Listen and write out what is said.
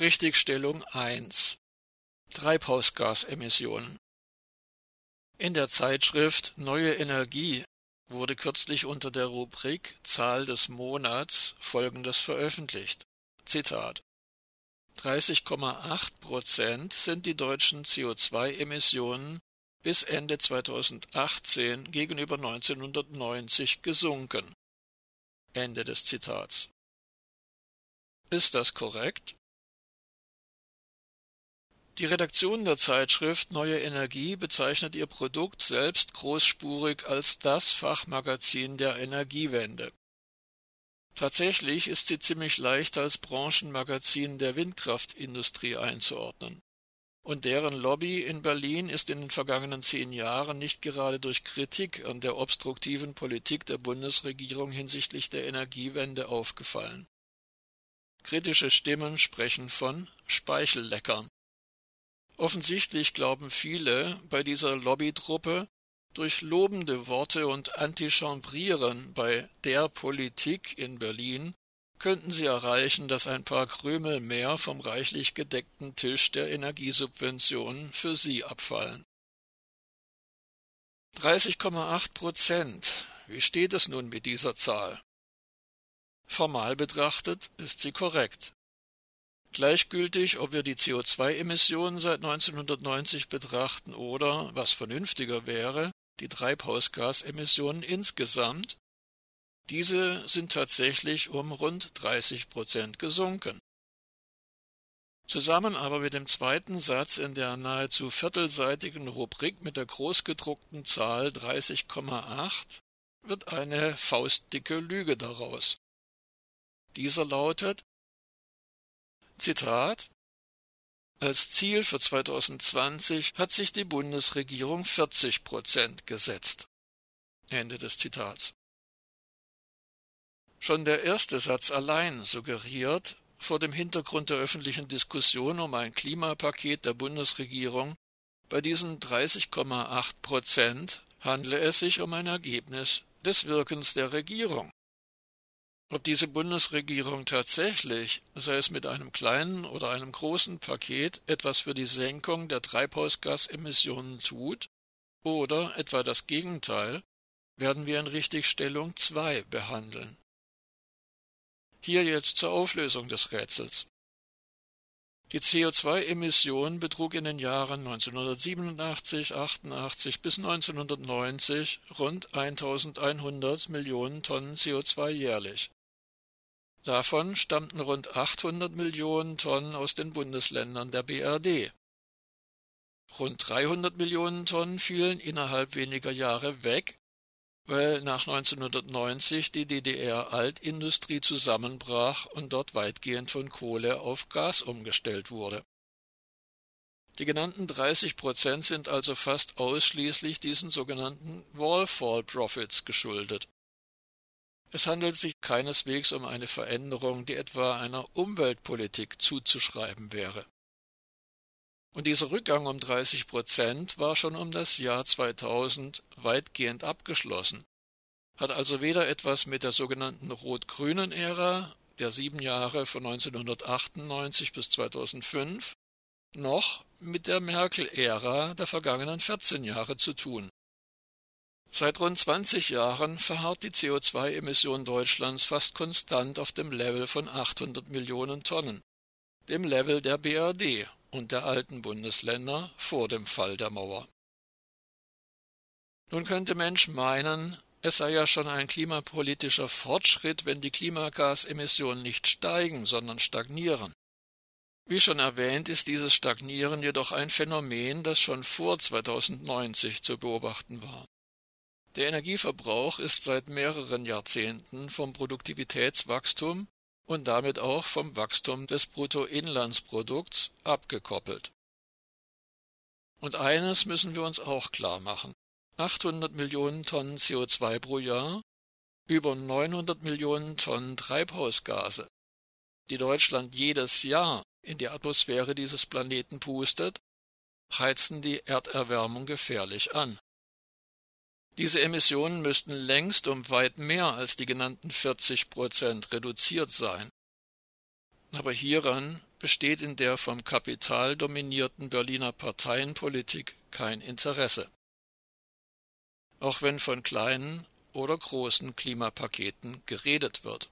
Richtigstellung 1 Treibhausgasemissionen In der Zeitschrift Neue Energie wurde kürzlich unter der Rubrik Zahl des Monats folgendes veröffentlicht. Zitat 30,8 Prozent sind die deutschen CO2-Emissionen bis Ende 2018 gegenüber 1990 gesunken. Ende des Zitats. Ist das korrekt? Die Redaktion der Zeitschrift Neue Energie bezeichnet ihr Produkt selbst großspurig als das Fachmagazin der Energiewende. Tatsächlich ist sie ziemlich leicht als Branchenmagazin der Windkraftindustrie einzuordnen. Und deren Lobby in Berlin ist in den vergangenen zehn Jahren nicht gerade durch Kritik an der obstruktiven Politik der Bundesregierung hinsichtlich der Energiewende aufgefallen. Kritische Stimmen sprechen von Speichelleckern. Offensichtlich glauben viele bei dieser Lobbytruppe, durch lobende Worte und Antichambrieren bei der Politik in Berlin könnten sie erreichen, dass ein paar Krümel mehr vom reichlich gedeckten Tisch der Energiesubventionen für sie abfallen. 30,8 Prozent. Wie steht es nun mit dieser Zahl? Formal betrachtet ist sie korrekt. Gleichgültig, ob wir die CO2-Emissionen seit 1990 betrachten oder, was vernünftiger wäre, die Treibhausgasemissionen insgesamt, diese sind tatsächlich um rund 30 Prozent gesunken. Zusammen aber mit dem zweiten Satz in der nahezu viertelseitigen Rubrik mit der großgedruckten Zahl 30,8 wird eine faustdicke Lüge daraus. Dieser lautet Zitat Als Ziel für 2020 hat sich die Bundesregierung 40 Prozent gesetzt. Ende des Zitats. Schon der erste Satz allein suggeriert, vor dem Hintergrund der öffentlichen Diskussion um ein Klimapaket der Bundesregierung, bei diesen 30,8 Prozent handle es sich um ein Ergebnis des Wirkens der Regierung. Ob diese Bundesregierung tatsächlich, sei es mit einem kleinen oder einem großen Paket, etwas für die Senkung der Treibhausgasemissionen tut, oder etwa das Gegenteil, werden wir in Richtigstellung 2 behandeln. Hier jetzt zur Auflösung des Rätsels. Die CO2-Emission betrug in den Jahren 1987, 88 bis 1990 rund 1100 Millionen Tonnen CO2 jährlich. Davon stammten rund 800 Millionen Tonnen aus den Bundesländern der BRD. Rund 300 Millionen Tonnen fielen innerhalb weniger Jahre weg, weil nach 1990 die DDR-Altindustrie zusammenbrach und dort weitgehend von Kohle auf Gas umgestellt wurde. Die genannten 30 Prozent sind also fast ausschließlich diesen sogenannten Wallfall Profits geschuldet. Es handelt sich keineswegs um eine Veränderung, die etwa einer Umweltpolitik zuzuschreiben wäre. Und dieser Rückgang um 30 Prozent war schon um das Jahr 2000 weitgehend abgeschlossen, hat also weder etwas mit der sogenannten rot-grünen Ära der sieben Jahre von 1998 bis 2005 noch mit der Merkel-Ära der vergangenen 14 Jahre zu tun. Seit rund 20 Jahren verharrt die CO2-Emission Deutschlands fast konstant auf dem Level von 800 Millionen Tonnen, dem Level der BRD und der alten Bundesländer vor dem Fall der Mauer. Nun könnte Mensch meinen, es sei ja schon ein klimapolitischer Fortschritt, wenn die Klimagasemissionen nicht steigen, sondern stagnieren. Wie schon erwähnt, ist dieses Stagnieren jedoch ein Phänomen, das schon vor 2090 zu beobachten war. Der Energieverbrauch ist seit mehreren Jahrzehnten vom Produktivitätswachstum und damit auch vom Wachstum des Bruttoinlandsprodukts abgekoppelt. Und eines müssen wir uns auch klar machen. 800 Millionen Tonnen CO2 pro Jahr, über 900 Millionen Tonnen Treibhausgase, die Deutschland jedes Jahr in die Atmosphäre dieses Planeten pustet, heizen die Erderwärmung gefährlich an. Diese Emissionen müssten längst um weit mehr als die genannten 40 Prozent reduziert sein. Aber hieran besteht in der vom Kapital dominierten Berliner Parteienpolitik kein Interesse. Auch wenn von kleinen oder großen Klimapaketen geredet wird